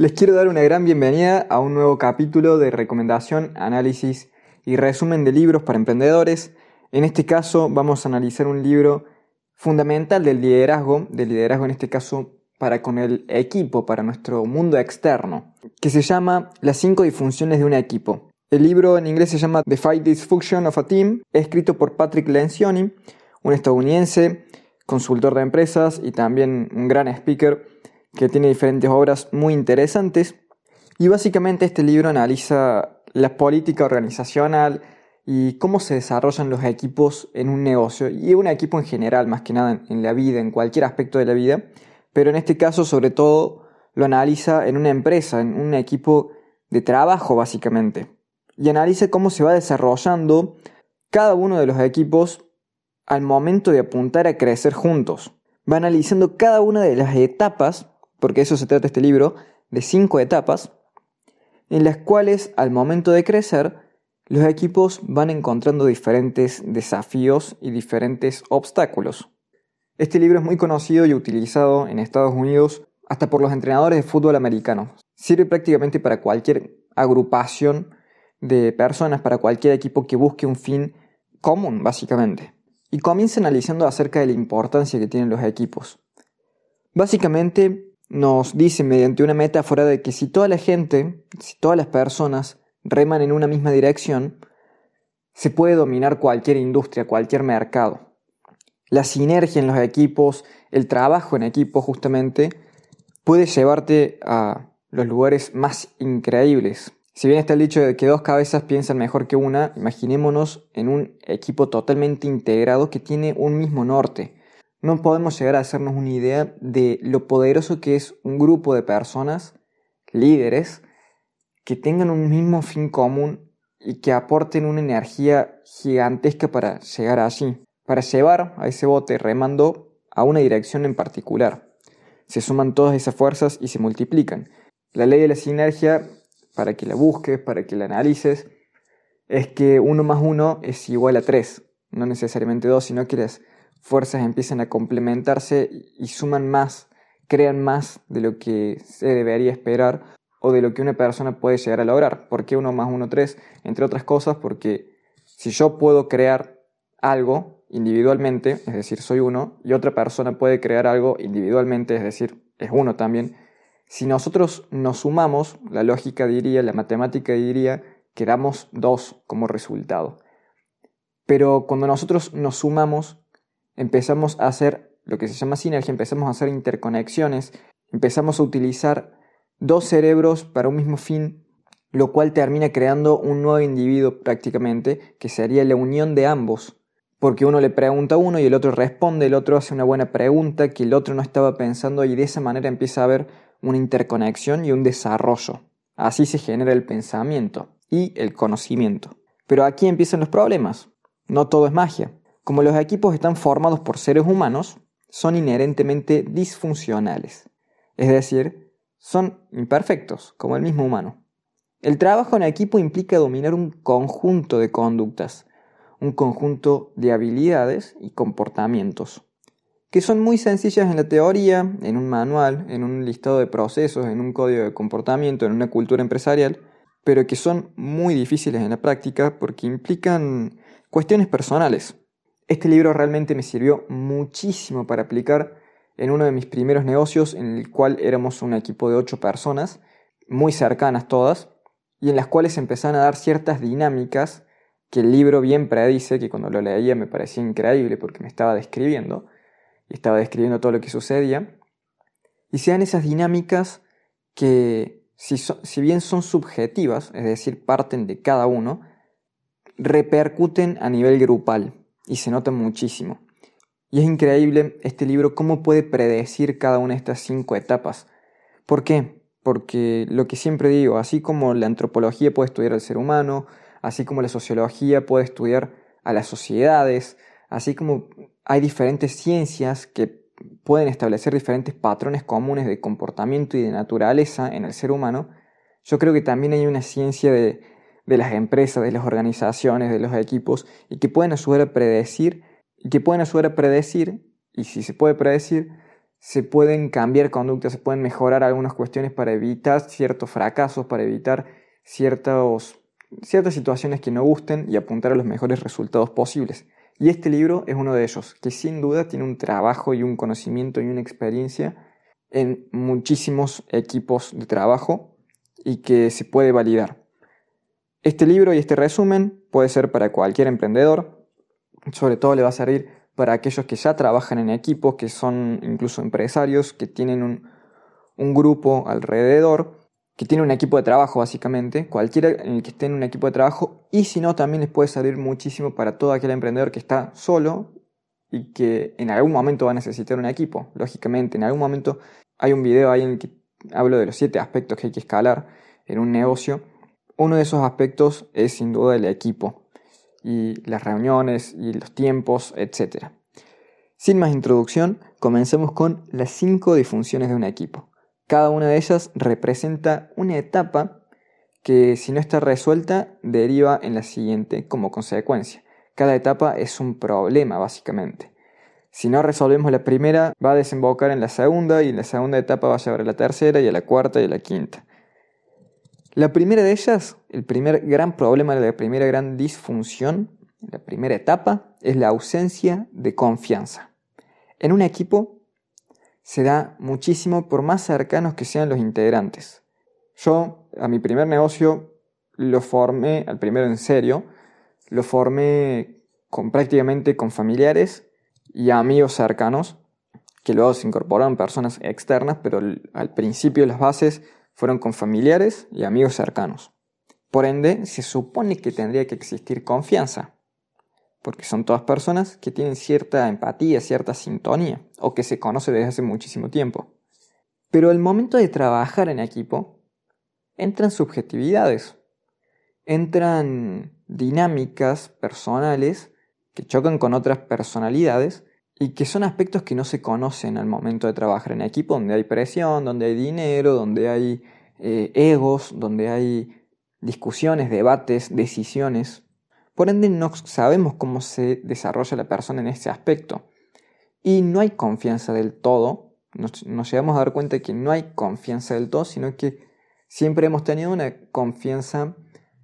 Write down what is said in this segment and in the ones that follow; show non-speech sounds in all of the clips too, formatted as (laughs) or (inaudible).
Les quiero dar una gran bienvenida a un nuevo capítulo de recomendación, análisis y resumen de libros para emprendedores. En este caso vamos a analizar un libro fundamental del liderazgo, del liderazgo en este caso para con el equipo, para nuestro mundo externo, que se llama Las cinco disfunciones de un equipo. El libro en inglés se llama The Five Dysfunction of a Team, escrito por Patrick Lencioni, un estadounidense, consultor de empresas y también un gran speaker que tiene diferentes obras muy interesantes. Y básicamente este libro analiza la política organizacional y cómo se desarrollan los equipos en un negocio y un equipo en general, más que nada en la vida, en cualquier aspecto de la vida. Pero en este caso, sobre todo, lo analiza en una empresa, en un equipo de trabajo, básicamente. Y analiza cómo se va desarrollando cada uno de los equipos al momento de apuntar a crecer juntos. Va analizando cada una de las etapas porque eso se trata este libro, de cinco etapas, en las cuales al momento de crecer, los equipos van encontrando diferentes desafíos y diferentes obstáculos. Este libro es muy conocido y utilizado en Estados Unidos hasta por los entrenadores de fútbol americano. Sirve prácticamente para cualquier agrupación de personas, para cualquier equipo que busque un fin común, básicamente. Y comienza analizando acerca de la importancia que tienen los equipos. Básicamente, nos dice mediante una metáfora de que si toda la gente, si todas las personas reman en una misma dirección, se puede dominar cualquier industria, cualquier mercado. La sinergia en los equipos, el trabajo en equipo justamente, puede llevarte a los lugares más increíbles. Si bien está el dicho de que dos cabezas piensan mejor que una, imaginémonos en un equipo totalmente integrado que tiene un mismo norte, no podemos llegar a hacernos una idea de lo poderoso que es un grupo de personas, líderes, que tengan un mismo fin común y que aporten una energía gigantesca para llegar allí, para llevar a ese bote remando a una dirección en particular. Se suman todas esas fuerzas y se multiplican. La ley de la sinergia, para que la busques, para que la analices, es que uno más uno es igual a tres, no necesariamente dos, sino que las fuerzas empiezan a complementarse y suman más, crean más de lo que se debería esperar o de lo que una persona puede llegar a lograr. ¿Por qué uno más uno tres? Entre otras cosas porque si yo puedo crear algo individualmente, es decir, soy uno, y otra persona puede crear algo individualmente, es decir, es uno también, si nosotros nos sumamos, la lógica diría, la matemática diría que damos dos como resultado. Pero cuando nosotros nos sumamos, empezamos a hacer lo que se llama sinergia, empezamos a hacer interconexiones, empezamos a utilizar dos cerebros para un mismo fin, lo cual termina creando un nuevo individuo prácticamente, que sería la unión de ambos. Porque uno le pregunta a uno y el otro responde, el otro hace una buena pregunta que el otro no estaba pensando y de esa manera empieza a haber una interconexión y un desarrollo. Así se genera el pensamiento y el conocimiento. Pero aquí empiezan los problemas. No todo es magia. Como los equipos están formados por seres humanos, son inherentemente disfuncionales, es decir, son imperfectos, como el mismo humano. El trabajo en equipo implica dominar un conjunto de conductas, un conjunto de habilidades y comportamientos, que son muy sencillas en la teoría, en un manual, en un listado de procesos, en un código de comportamiento, en una cultura empresarial, pero que son muy difíciles en la práctica porque implican cuestiones personales, este libro realmente me sirvió muchísimo para aplicar en uno de mis primeros negocios en el cual éramos un equipo de ocho personas, muy cercanas todas, y en las cuales empezaron a dar ciertas dinámicas que el libro bien predice, que cuando lo leía me parecía increíble porque me estaba describiendo, y estaba describiendo todo lo que sucedía, y sean esas dinámicas que, si, si bien son subjetivas, es decir, parten de cada uno, repercuten a nivel grupal y se nota muchísimo. Y es increíble este libro cómo puede predecir cada una de estas cinco etapas. ¿Por qué? Porque lo que siempre digo, así como la antropología puede estudiar al ser humano, así como la sociología puede estudiar a las sociedades, así como hay diferentes ciencias que pueden establecer diferentes patrones comunes de comportamiento y de naturaleza en el ser humano, yo creo que también hay una ciencia de de las empresas, de las organizaciones, de los equipos, y que pueden ayudar a predecir, y que pueden ayudar a predecir, y si se puede predecir, se pueden cambiar conductas, se pueden mejorar algunas cuestiones para evitar ciertos fracasos, para evitar ciertos, ciertas situaciones que no gusten y apuntar a los mejores resultados posibles. Y este libro es uno de ellos, que sin duda tiene un trabajo y un conocimiento y una experiencia en muchísimos equipos de trabajo y que se puede validar. Este libro y este resumen puede ser para cualquier emprendedor, sobre todo le va a servir para aquellos que ya trabajan en equipo, que son incluso empresarios, que tienen un, grupo alrededor, que tienen un equipo de trabajo básicamente, cualquiera en el que esté en un equipo de trabajo, y si no, también les puede salir muchísimo para todo aquel emprendedor que está solo y que en algún momento va a necesitar un equipo. Lógicamente, en algún momento hay un video ahí en el que hablo de los siete aspectos que hay que escalar en un negocio. Uno de esos aspectos es sin duda el equipo y las reuniones y los tiempos, etc. Sin más introducción, comencemos con las cinco disfunciones de un equipo. Cada una de ellas representa una etapa que si no está resuelta deriva en la siguiente como consecuencia. Cada etapa es un problema básicamente. Si no resolvemos la primera, va a desembocar en la segunda y en la segunda etapa va a llevar a la tercera y a la cuarta y a la quinta. La primera de ellas, el primer gran problema, la primera gran disfunción, la primera etapa, es la ausencia de confianza. En un equipo se da muchísimo por más cercanos que sean los integrantes. Yo, a mi primer negocio, lo formé, al primero en serio, lo formé con, prácticamente con familiares y amigos cercanos, que luego se incorporaron personas externas, pero al principio las bases fueron con familiares y amigos cercanos. Por ende, se supone que tendría que existir confianza, porque son todas personas que tienen cierta empatía, cierta sintonía, o que se conoce desde hace muchísimo tiempo. Pero al momento de trabajar en equipo, entran subjetividades, entran dinámicas personales que chocan con otras personalidades y que son aspectos que no se conocen al momento de trabajar en equipo, donde hay presión, donde hay dinero, donde hay eh, egos, donde hay discusiones, debates, decisiones. Por ende, no sabemos cómo se desarrolla la persona en ese aspecto. Y no hay confianza del todo. Nos, nos llegamos a dar cuenta de que no hay confianza del todo, sino que siempre hemos tenido una confianza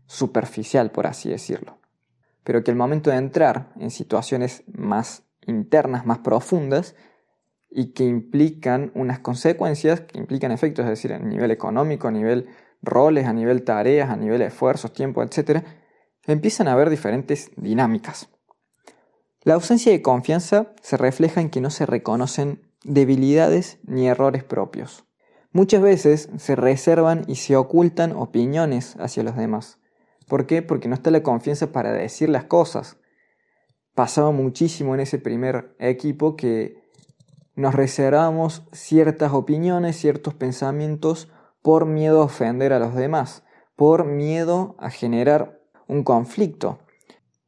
superficial, por así decirlo. Pero que al momento de entrar en situaciones más internas más profundas y que implican unas consecuencias, que implican efectos, es decir, a nivel económico, a nivel roles, a nivel tareas, a nivel esfuerzos, tiempo, etc., empiezan a haber diferentes dinámicas. La ausencia de confianza se refleja en que no se reconocen debilidades ni errores propios. Muchas veces se reservan y se ocultan opiniones hacia los demás. ¿Por qué? Porque no está la confianza para decir las cosas pasaba muchísimo en ese primer equipo que nos reservamos ciertas opiniones, ciertos pensamientos por miedo a ofender a los demás, por miedo a generar un conflicto.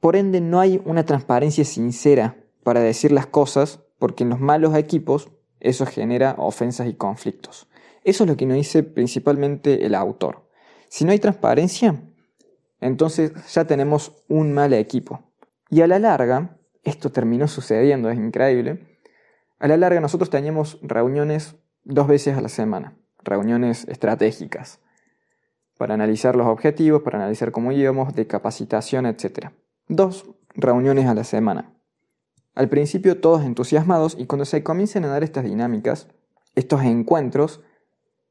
Por ende no hay una transparencia sincera para decir las cosas porque en los malos equipos eso genera ofensas y conflictos. Eso es lo que nos dice principalmente el autor. Si no hay transparencia, entonces ya tenemos un mal equipo. Y a la larga, esto terminó sucediendo, es increíble, a la larga nosotros teníamos reuniones dos veces a la semana, reuniones estratégicas, para analizar los objetivos, para analizar cómo íbamos, de capacitación, etc. Dos reuniones a la semana. Al principio todos entusiasmados y cuando se comienzan a dar estas dinámicas, estos encuentros,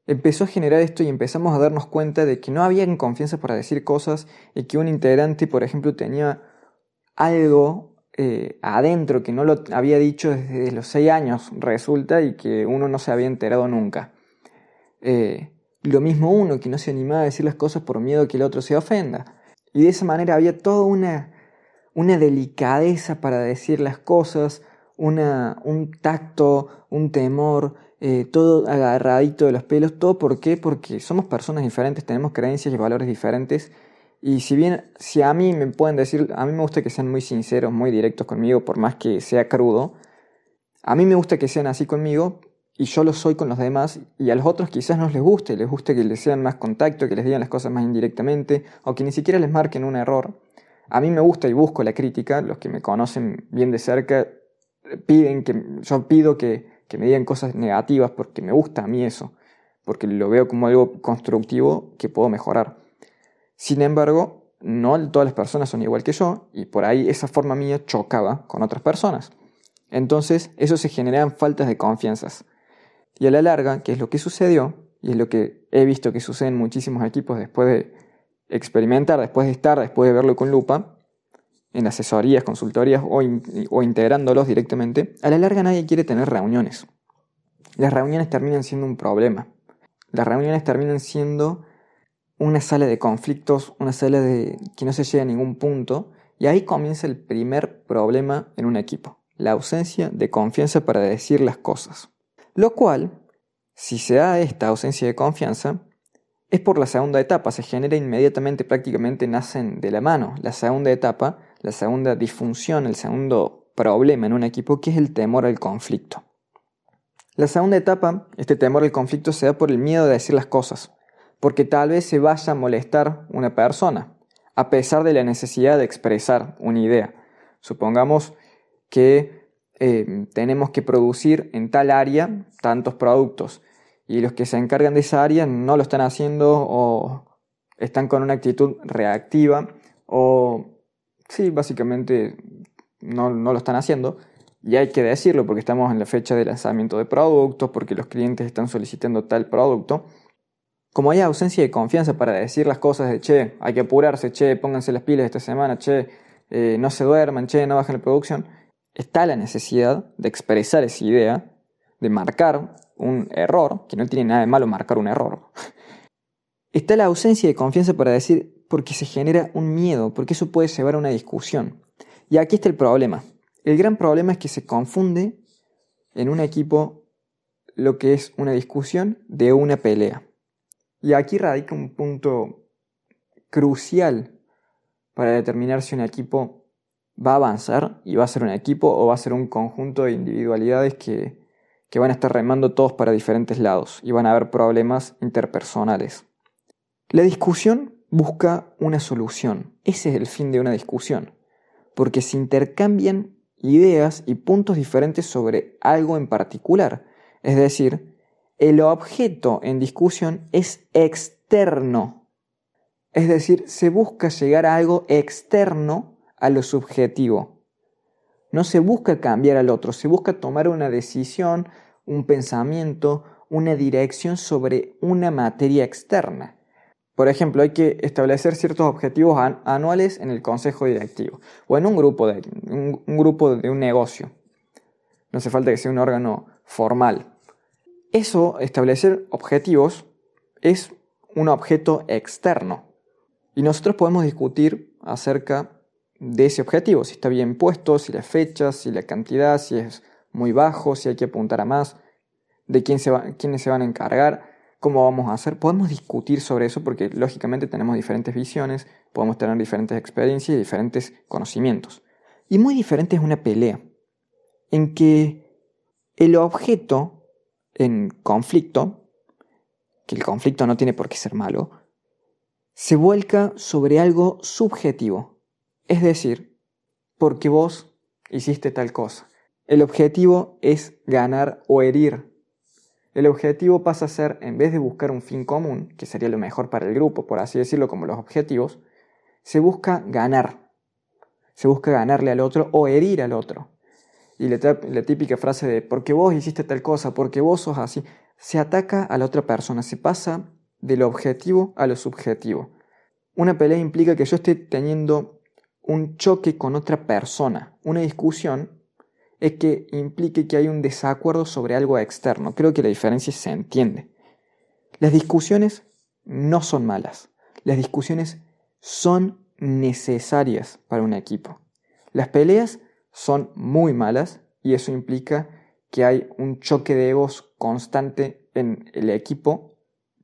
empezó a generar esto y empezamos a darnos cuenta de que no había confianza para decir cosas y que un integrante, por ejemplo, tenía algo eh, adentro que no lo había dicho desde los seis años, resulta, y que uno no se había enterado nunca. Eh, lo mismo uno, que no se animaba a decir las cosas por miedo que el otro se ofenda. Y de esa manera había toda una, una delicadeza para decir las cosas, una, un tacto, un temor, eh, todo agarradito de los pelos. ¿Todo por qué? Porque somos personas diferentes, tenemos creencias y valores diferentes y si bien, si a mí me pueden decir, a mí me gusta que sean muy sinceros, muy directos conmigo, por más que sea crudo, a mí me gusta que sean así conmigo y yo lo soy con los demás y a los otros quizás no les guste, les guste que les sean más contacto, que les digan las cosas más indirectamente o que ni siquiera les marquen un error. A mí me gusta y busco la crítica, los que me conocen bien de cerca piden que yo pido que, que me digan cosas negativas porque me gusta a mí eso, porque lo veo como algo constructivo que puedo mejorar. Sin embargo, no todas las personas son igual que yo y por ahí esa forma mía chocaba con otras personas. Entonces, eso se generan faltas de confianzas. Y a la larga, que es lo que sucedió, y es lo que he visto que sucede en muchísimos equipos después de experimentar, después de estar, después de verlo con lupa, en asesorías, consultorías o, o integrándolos directamente, a la larga nadie quiere tener reuniones. Las reuniones terminan siendo un problema. Las reuniones terminan siendo una sala de conflictos, una sala de que no se llega a ningún punto, y ahí comienza el primer problema en un equipo, la ausencia de confianza para decir las cosas. Lo cual, si se da esta ausencia de confianza, es por la segunda etapa, se genera inmediatamente, prácticamente nacen de la mano. La segunda etapa, la segunda disfunción, el segundo problema en un equipo, que es el temor al conflicto. La segunda etapa, este temor al conflicto, se da por el miedo de decir las cosas, porque tal vez se vaya a molestar una persona, a pesar de la necesidad de expresar una idea. Supongamos que eh, tenemos que producir en tal área tantos productos y los que se encargan de esa área no lo están haciendo o están con una actitud reactiva o sí, básicamente no, no lo están haciendo. Y hay que decirlo porque estamos en la fecha de lanzamiento de productos, porque los clientes están solicitando tal producto. Como hay ausencia de confianza para decir las cosas de, che, hay que apurarse, che, pónganse las pilas esta semana, che, eh, no se duerman, che, no bajen la producción, está la necesidad de expresar esa idea, de marcar un error, que no tiene nada de malo marcar un error. Está la ausencia de confianza para decir porque se genera un miedo, porque eso puede llevar a una discusión. Y aquí está el problema. El gran problema es que se confunde en un equipo lo que es una discusión de una pelea. Y aquí radica un punto crucial para determinar si un equipo va a avanzar y va a ser un equipo o va a ser un conjunto de individualidades que, que van a estar remando todos para diferentes lados y van a haber problemas interpersonales. La discusión busca una solución. Ese es el fin de una discusión, porque se intercambian ideas y puntos diferentes sobre algo en particular. Es decir, el objeto en discusión es externo. Es decir, se busca llegar a algo externo a lo subjetivo. No se busca cambiar al otro, se busca tomar una decisión, un pensamiento, una dirección sobre una materia externa. Por ejemplo, hay que establecer ciertos objetivos anuales en el consejo directivo o en un grupo, de, un, grupo de un negocio. No hace falta que sea un órgano formal. Eso, establecer objetivos, es un objeto externo. Y nosotros podemos discutir acerca de ese objetivo, si está bien puesto, si la fecha, si la cantidad, si es muy bajo, si hay que apuntar a más, de quién se va, quiénes se van a encargar, cómo vamos a hacer. Podemos discutir sobre eso porque lógicamente tenemos diferentes visiones, podemos tener diferentes experiencias y diferentes conocimientos. Y muy diferente es una pelea, en que el objeto en conflicto, que el conflicto no tiene por qué ser malo, se vuelca sobre algo subjetivo, es decir, porque vos hiciste tal cosa. El objetivo es ganar o herir. El objetivo pasa a ser, en vez de buscar un fin común, que sería lo mejor para el grupo, por así decirlo, como los objetivos, se busca ganar. Se busca ganarle al otro o herir al otro. Y la, típica frase de, porque vos hiciste tal cosa, porque vos sos así, se ataca a la otra persona, se pasa de lo objetivo a lo subjetivo. Una pelea implica que yo esté teniendo un choque con otra persona. Una discusión es que implique que hay un desacuerdo sobre algo externo. Creo que la diferencia se entiende. Las discusiones no son malas. Las discusiones son necesarias para un equipo. Las peleas son muy malas y eso implica que hay un choque de egos constante en el equipo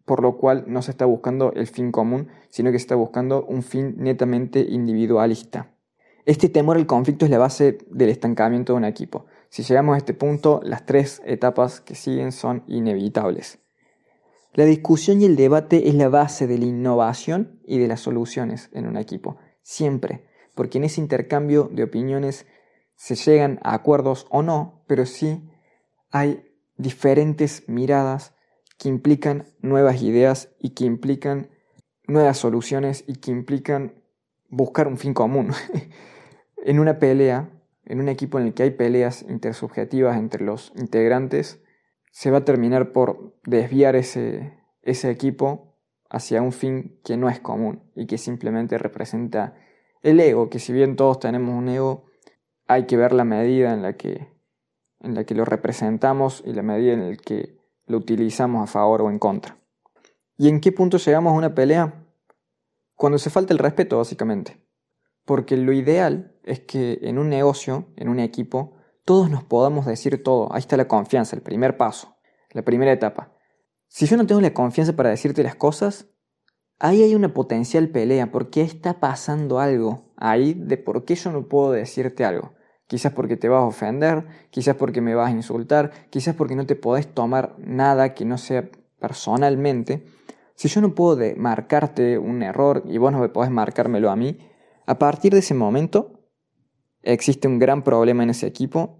por lo cual no se está buscando el fin común, sino que se está buscando un fin netamente individualista. Este temor al conflicto es la base del estancamiento de un equipo. Si llegamos a este punto, las tres etapas que siguen son inevitables. La discusión y el debate es la base de la innovación y de las soluciones en un equipo, siempre, porque en ese intercambio de opiniones se llegan a acuerdos o no, pero sí hay diferentes miradas que implican nuevas ideas y que implican nuevas soluciones y que implican buscar un fin común. (laughs) en una pelea, en un equipo en el que hay peleas intersubjetivas entre los integrantes, se va a terminar por desviar ese, ese equipo hacia un fin que no es común y que simplemente representa el ego, que si bien todos tenemos un ego, hay que ver la medida en la que, en la que lo representamos y la medida en la que lo utilizamos a favor o en contra. ¿Y en qué punto llegamos a una pelea? Cuando se falta el respeto, básicamente. Porque lo ideal es que en un negocio, en un equipo, todos nos podamos decir todo. Ahí está la confianza, el primer paso, la primera etapa. Si yo no tengo la confianza para decirte las cosas, ahí hay una potencial pelea, porque está pasando algo ahí de por qué yo no puedo decirte algo. Quizás porque te vas a ofender, quizás porque me vas a insultar, quizás porque no te podés tomar nada que no sea personalmente. Si yo no puedo marcarte un error y vos no podés marcármelo a mí, a partir de ese momento existe un gran problema en ese equipo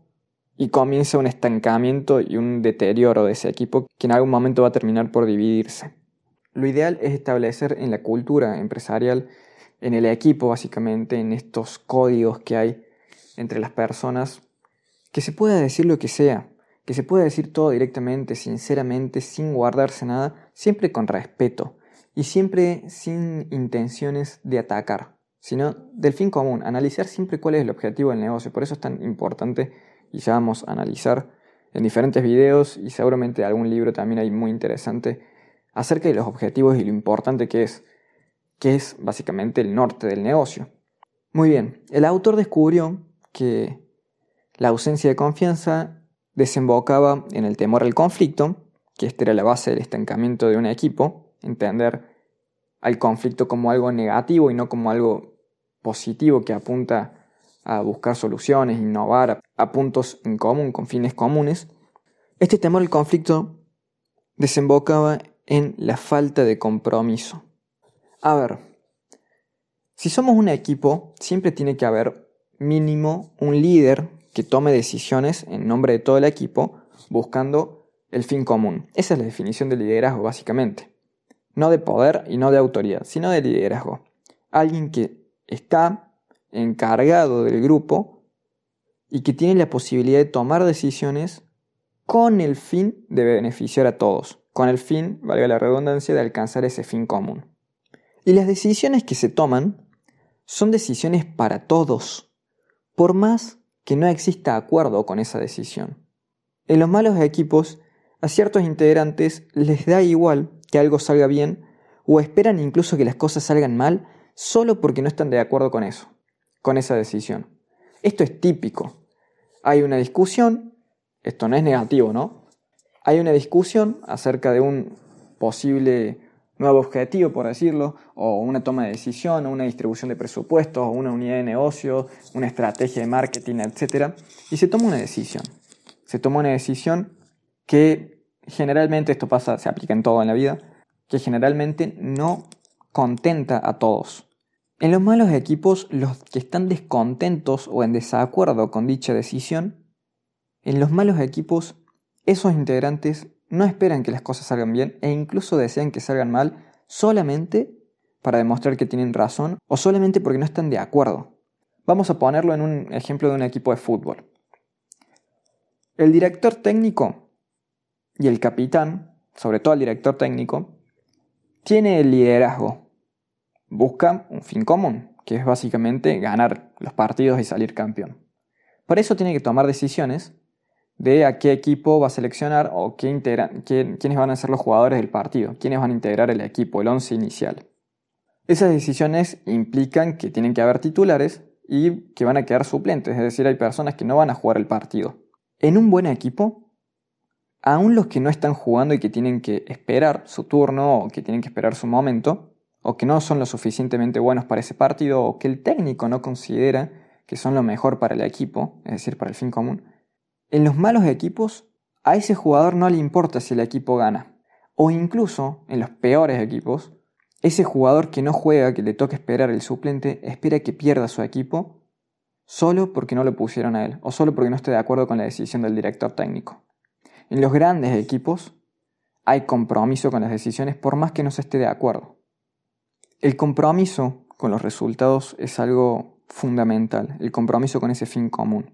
y comienza un estancamiento y un deterioro de ese equipo que en algún momento va a terminar por dividirse. Lo ideal es establecer en la cultura empresarial, en el equipo básicamente, en estos códigos que hay entre las personas, que se pueda decir lo que sea, que se pueda decir todo directamente, sinceramente, sin guardarse nada, siempre con respeto y siempre sin intenciones de atacar, sino del fin común, analizar siempre cuál es el objetivo del negocio. Por eso es tan importante y ya vamos a analizar en diferentes videos y seguramente algún libro también hay muy interesante acerca de los objetivos y lo importante que es, que es básicamente el norte del negocio. Muy bien, el autor descubrió que la ausencia de confianza desembocaba en el temor al conflicto, que esta era la base del estancamiento de un equipo, entender al conflicto como algo negativo y no como algo positivo que apunta a buscar soluciones, innovar a puntos en común, con fines comunes. Este temor al conflicto desembocaba en la falta de compromiso. A ver, si somos un equipo, siempre tiene que haber mínimo un líder que tome decisiones en nombre de todo el equipo buscando el fin común. Esa es la definición de liderazgo básicamente. No de poder y no de autoridad, sino de liderazgo. Alguien que está encargado del grupo y que tiene la posibilidad de tomar decisiones con el fin de beneficiar a todos, con el fin, valga la redundancia, de alcanzar ese fin común. Y las decisiones que se toman son decisiones para todos, por más que no exista acuerdo con esa decisión. En los malos equipos, a ciertos integrantes les da igual que algo salga bien o esperan incluso que las cosas salgan mal solo porque no están de acuerdo con eso, con esa decisión. Esto es típico. Hay una discusión, esto no es negativo, ¿no? Hay una discusión acerca de un posible nuevo objetivo, por decirlo, o una toma de decisión, o una distribución de presupuestos, o una unidad de negocio, una estrategia de marketing, etc. Y se toma una decisión. Se toma una decisión que generalmente, esto pasa, se aplica en todo en la vida, que generalmente no contenta a todos. En los malos equipos, los que están descontentos o en desacuerdo con dicha decisión, en los malos equipos, esos integrantes no esperan que las cosas salgan bien e incluso desean que salgan mal solamente para demostrar que tienen razón o solamente porque no están de acuerdo. Vamos a ponerlo en un ejemplo de un equipo de fútbol. El director técnico y el capitán, sobre todo el director técnico, tiene el liderazgo. Busca un fin común, que es básicamente ganar los partidos y salir campeón. Por eso tiene que tomar decisiones de a qué equipo va a seleccionar o qué quiénes van a ser los jugadores del partido, quiénes van a integrar el equipo, el once inicial. Esas decisiones implican que tienen que haber titulares y que van a quedar suplentes, es decir, hay personas que no van a jugar el partido. En un buen equipo, aún los que no están jugando y que tienen que esperar su turno o que tienen que esperar su momento, o que no son lo suficientemente buenos para ese partido, o que el técnico no considera que son lo mejor para el equipo, es decir, para el fin común, en los malos equipos, a ese jugador no le importa si el equipo gana. O incluso, en los peores equipos, ese jugador que no juega, que le toca esperar el suplente, espera que pierda su equipo solo porque no lo pusieron a él, o solo porque no esté de acuerdo con la decisión del director técnico. En los grandes equipos hay compromiso con las decisiones por más que no se esté de acuerdo. El compromiso con los resultados es algo fundamental, el compromiso con ese fin común.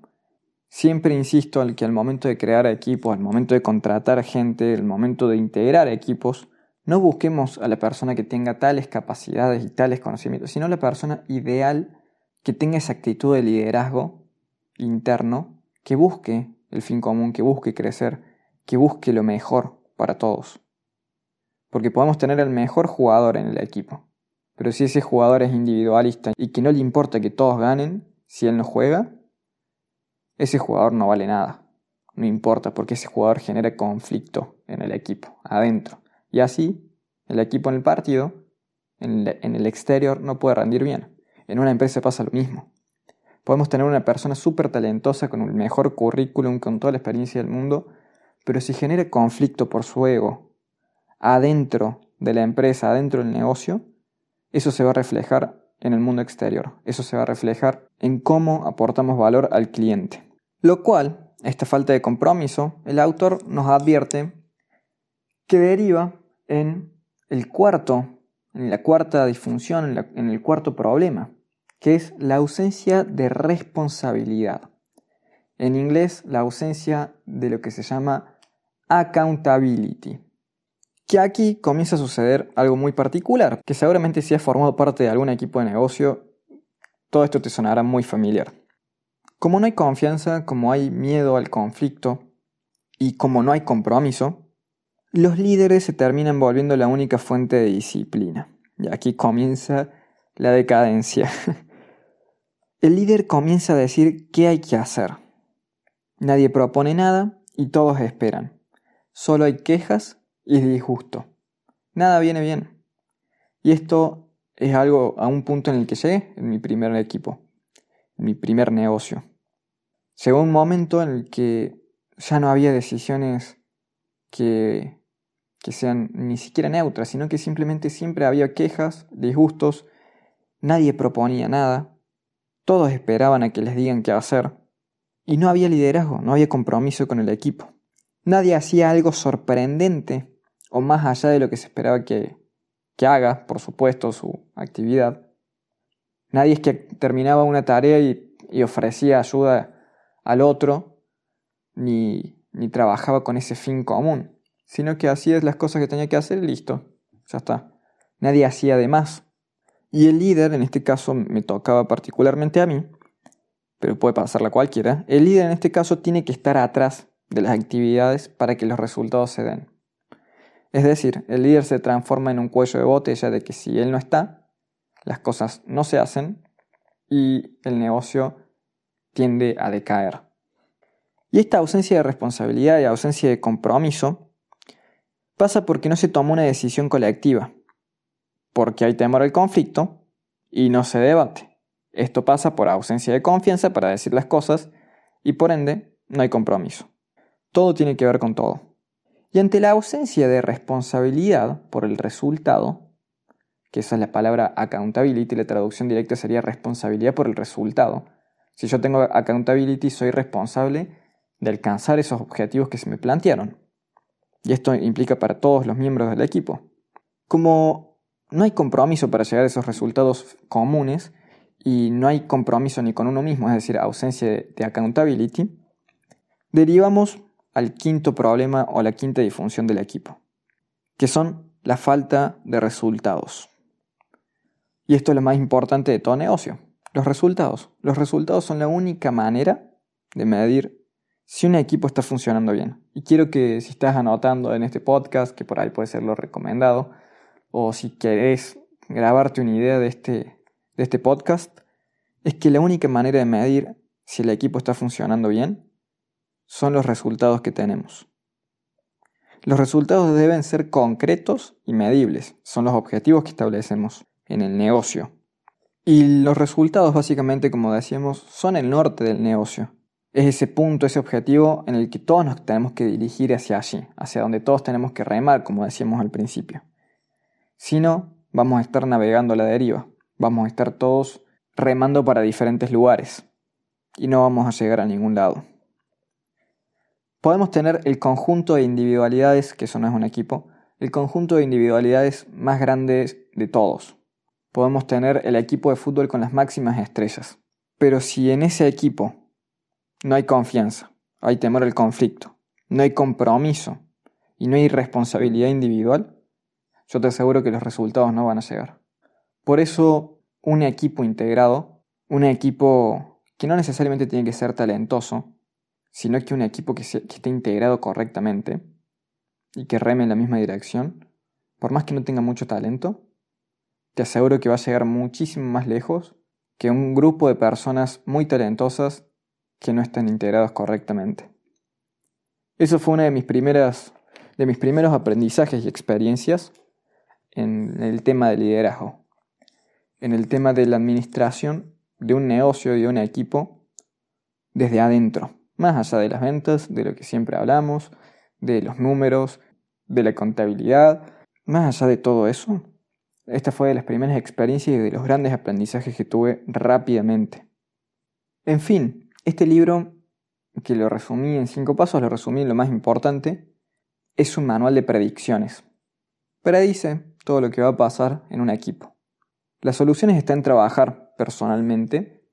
Siempre insisto al que al momento de crear equipos, al momento de contratar gente, al momento de integrar equipos, no busquemos a la persona que tenga tales capacidades y tales conocimientos, sino la persona ideal que tenga esa actitud de liderazgo interno, que busque el fin común, que busque crecer, que busque lo mejor para todos. Porque podemos tener el mejor jugador en el equipo, pero si ese jugador es individualista y que no le importa que todos ganen, si él no juega, ese jugador no vale nada. No importa porque ese jugador genera conflicto en el equipo, adentro. Y así, el equipo en el partido, en el, exterior, no puede rendir bien. En una empresa pasa lo mismo. Podemos tener una persona súper talentosa con el mejor currículum, con toda la experiencia del mundo, pero si genera conflicto por su ego adentro de la empresa, adentro del negocio, eso se va a reflejar en el mundo exterior. Eso se va a reflejar en cómo aportamos valor al cliente. Lo cual, esta falta de compromiso, el autor nos advierte que deriva en el cuarto, en la cuarta disfunción, en, el cuarto problema, que es la ausencia de responsabilidad. En inglés, la ausencia de lo que se llama accountability. Que aquí comienza a suceder algo muy particular, que seguramente si has formado parte de algún equipo de negocio, todo esto te sonará muy familiar. Como no hay confianza, como hay miedo al conflicto y como no hay compromiso, los líderes se terminan volviendo la única fuente de disciplina. Y aquí comienza la decadencia. (laughs) El líder comienza a decir qué hay que hacer. Nadie propone nada y todos esperan. Solo hay quejas y disgusto. Nada viene bien. Y esto es algo a un punto en el que llegué en mi primer equipo, en mi primer negocio. Llegó un momento en el que ya no había decisiones que que sean ni siquiera neutras, sino que simplemente siempre había quejas, disgustos, nadie proponía nada, todos esperaban a que les digan qué hacer, y no había liderazgo, no había compromiso con el equipo. Nadie hacía algo sorprendente o más allá de lo que se esperaba que, que haga, por supuesto, su actividad. Nadie es que terminaba una tarea y, y ofrecía ayuda al otro, ni, ni trabajaba con ese fin común sino que hacía las cosas que tenía que hacer listo, ya está. Nadie hacía de más. Y el líder, en este caso me tocaba particularmente a mí, pero puede pasarla a cualquiera, el líder en este caso tiene que estar atrás de las actividades para que los resultados se den. Es decir, el líder se transforma en un cuello de botella de que si él no está, las cosas no se hacen y el negocio tiende a decaer. Y esta ausencia de responsabilidad y ausencia de compromiso pasa porque no se toma una decisión colectiva, porque hay temor al conflicto y no se debate. Esto pasa por ausencia de confianza para decir las cosas y por ende no hay compromiso. Todo tiene que ver con todo. Y ante la ausencia de responsabilidad por el resultado, que esa es la palabra accountability, la traducción directa sería responsabilidad por el resultado. Si yo tengo accountability, soy responsable de alcanzar esos objetivos que se me plantearon. Y esto implica para todos los miembros del equipo. Como no hay compromiso para llegar a esos resultados comunes y no hay compromiso ni con uno mismo, es decir, ausencia de accountability, derivamos al quinto problema o la quinta disfunción del equipo, que son la falta de resultados. Y esto es lo más importante de todo negocio, los resultados. Los resultados son la única manera de medir si un equipo está funcionando bien. Y quiero que si estás anotando en este podcast, que por ahí puede ser lo recomendado, o si querés grabarte una idea de este, de este podcast, es que la única manera de medir si el equipo está funcionando bien son los resultados que tenemos. Los resultados deben ser concretos y medibles, son los objetivos que establecemos en el negocio. Y los resultados básicamente, como decíamos, son el norte del negocio es ese punto, ese objetivo en el que todos nos tenemos que dirigir hacia allí, hacia donde todos tenemos que remar, como decíamos al principio. Si no, vamos a estar navegando a la deriva, vamos a estar todos remando para diferentes lugares y no vamos a llegar a ningún lado. Podemos tener el conjunto de individualidades, que eso no es un equipo, el conjunto de individualidades más grandes de todos. Podemos tener el equipo de fútbol con las máximas estrellas. Pero si en ese equipo no hay confianza, hay temor al conflicto, no hay compromiso y no hay responsabilidad individual, yo te aseguro que los resultados no van a llegar. Por eso, un equipo integrado, un equipo que no necesariamente tiene que ser talentoso, sino que un equipo que, esté integrado correctamente y que reme en la misma dirección, por más que no tenga mucho talento, te aseguro que va a llegar muchísimo más lejos que un grupo de personas muy talentosas que no están integrados correctamente. Eso fue una de mis primeras de mis primeros aprendizajes y experiencias en el tema del liderazgo, en el tema de la administración de un negocio y de un equipo desde adentro, más allá de las ventas, de lo que siempre hablamos, de los números, de la contabilidad, más allá de todo eso. Esta fue de las primeras experiencias y de los grandes aprendizajes que tuve rápidamente. En fin, este libro, que lo resumí en cinco pasos, lo resumí en lo más importante, es un manual de predicciones. Predice todo lo que va a pasar en un equipo. Las soluciones están en trabajar personalmente,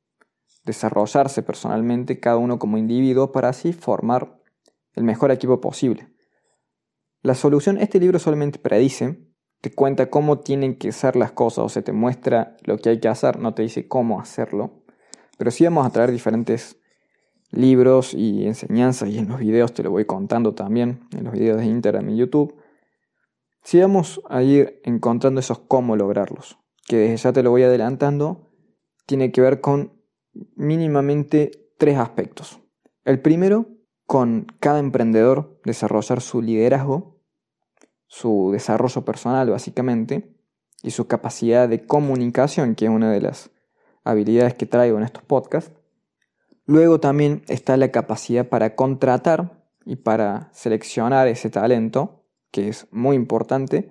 desarrollarse personalmente cada uno como individuo para así formar el mejor equipo posible. La solución, este libro solamente predice, te cuenta cómo tienen que ser las cosas o se te muestra lo que hay que hacer, no te dice cómo hacerlo, pero sí vamos a traer diferentes libros y enseñanzas y en los videos te lo voy contando también, en los videos de Instagram y YouTube. Si vamos a ir encontrando esos cómo lograrlos, que desde ya te lo voy adelantando, tiene que ver con mínimamente tres aspectos. El primero, con cada emprendedor desarrollar su liderazgo, su desarrollo personal básicamente, y su capacidad de comunicación, que es una de las habilidades que traigo en estos podcasts. Luego también está la capacidad para contratar y para seleccionar ese talento, que es muy importante,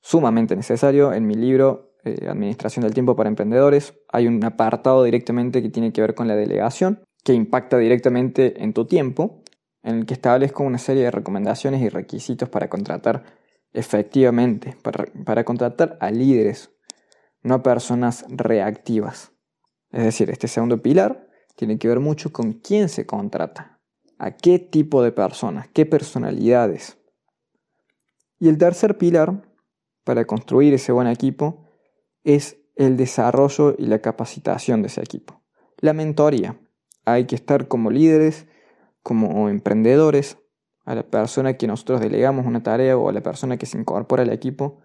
sumamente necesario. En mi libro eh, Administración del Tiempo para Emprendedores hay un apartado directamente que tiene que ver con la delegación, que impacta directamente en tu tiempo, en el que establezco una serie de recomendaciones y requisitos para contratar efectivamente, para, contratar a líderes, no a personas reactivas. Es decir, este segundo pilar tiene que ver mucho con quién se contrata, a qué tipo de personas, qué personalidades. Y el tercer pilar para construir ese buen equipo es el desarrollo y la capacitación de ese equipo. La mentoría. Hay que estar como líderes, como emprendedores, a la persona que nosotros delegamos una tarea o a la persona que se incorpora al equipo,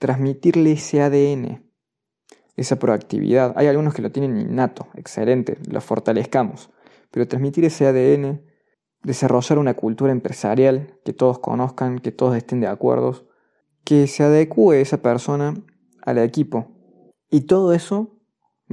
transmitirle ese ADN, esa proactividad. Hay algunos que lo tienen innato, excelente, lo fortalezcamos, pero transmitir ese ADN, desarrollar una cultura empresarial que todos conozcan, que todos estén de acuerdo, que se adecue esa persona al equipo. Y todo eso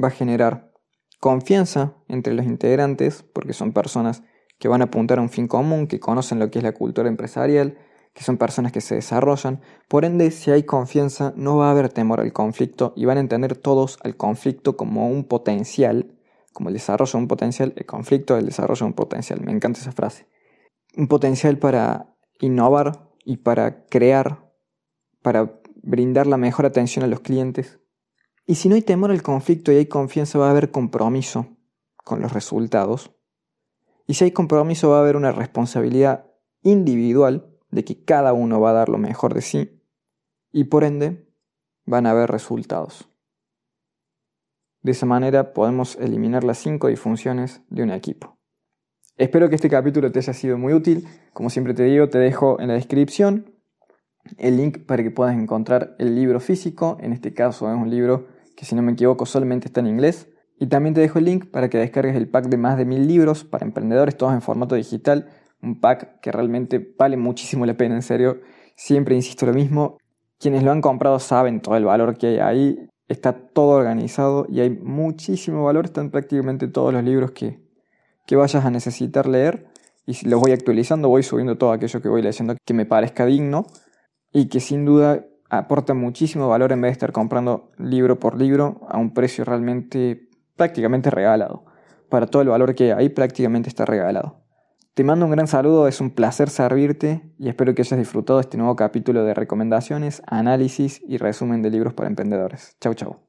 va a generar confianza entre los integrantes, porque son personas que van a apuntar a un fin común, que conocen lo que es la cultura empresarial, que son personas que se desarrollan. Por ende, si hay confianza, no va a haber temor al conflicto y van a entender todos al conflicto como un potencial, como el desarrollo de un potencial, el conflicto el desarrollo de un potencial. Me encanta esa frase. Un potencial para innovar y para crear, para brindar la mejor atención a los clientes. Y si no hay temor al conflicto y hay confianza, va a haber compromiso con los resultados. Y si hay compromiso, va a haber una responsabilidad individual de que cada uno va a dar lo mejor de sí y por ende van a haber resultados. De esa manera podemos eliminar las cinco disfunciones de un equipo. Espero que este capítulo te haya sido muy útil. Como siempre te digo, te dejo en la descripción el link para que puedas encontrar el libro físico. En este caso es un libro que si no me equivoco solamente está en inglés. Y también te dejo el link para que descargues el pack de más de mil libros para emprendedores, todos en formato digital un pack que realmente vale muchísimo la pena, en serio. Siempre insisto lo mismo. Quienes lo han comprado saben todo el valor que hay ahí. Está todo organizado y hay muchísimo valor. Están prácticamente todos los libros que, que vayas a necesitar leer. Y los voy actualizando, voy subiendo todo aquello que voy leyendo que me parezca digno y que sin duda aporta muchísimo valor en vez de estar comprando libro por libro a un precio realmente prácticamente regalado. Para todo el valor que hay, prácticamente está regalado. Te mando un gran saludo, es un placer servirte y espero que hayas disfrutado este nuevo capítulo de recomendaciones, análisis y resumen de libros para emprendedores. Chau chau.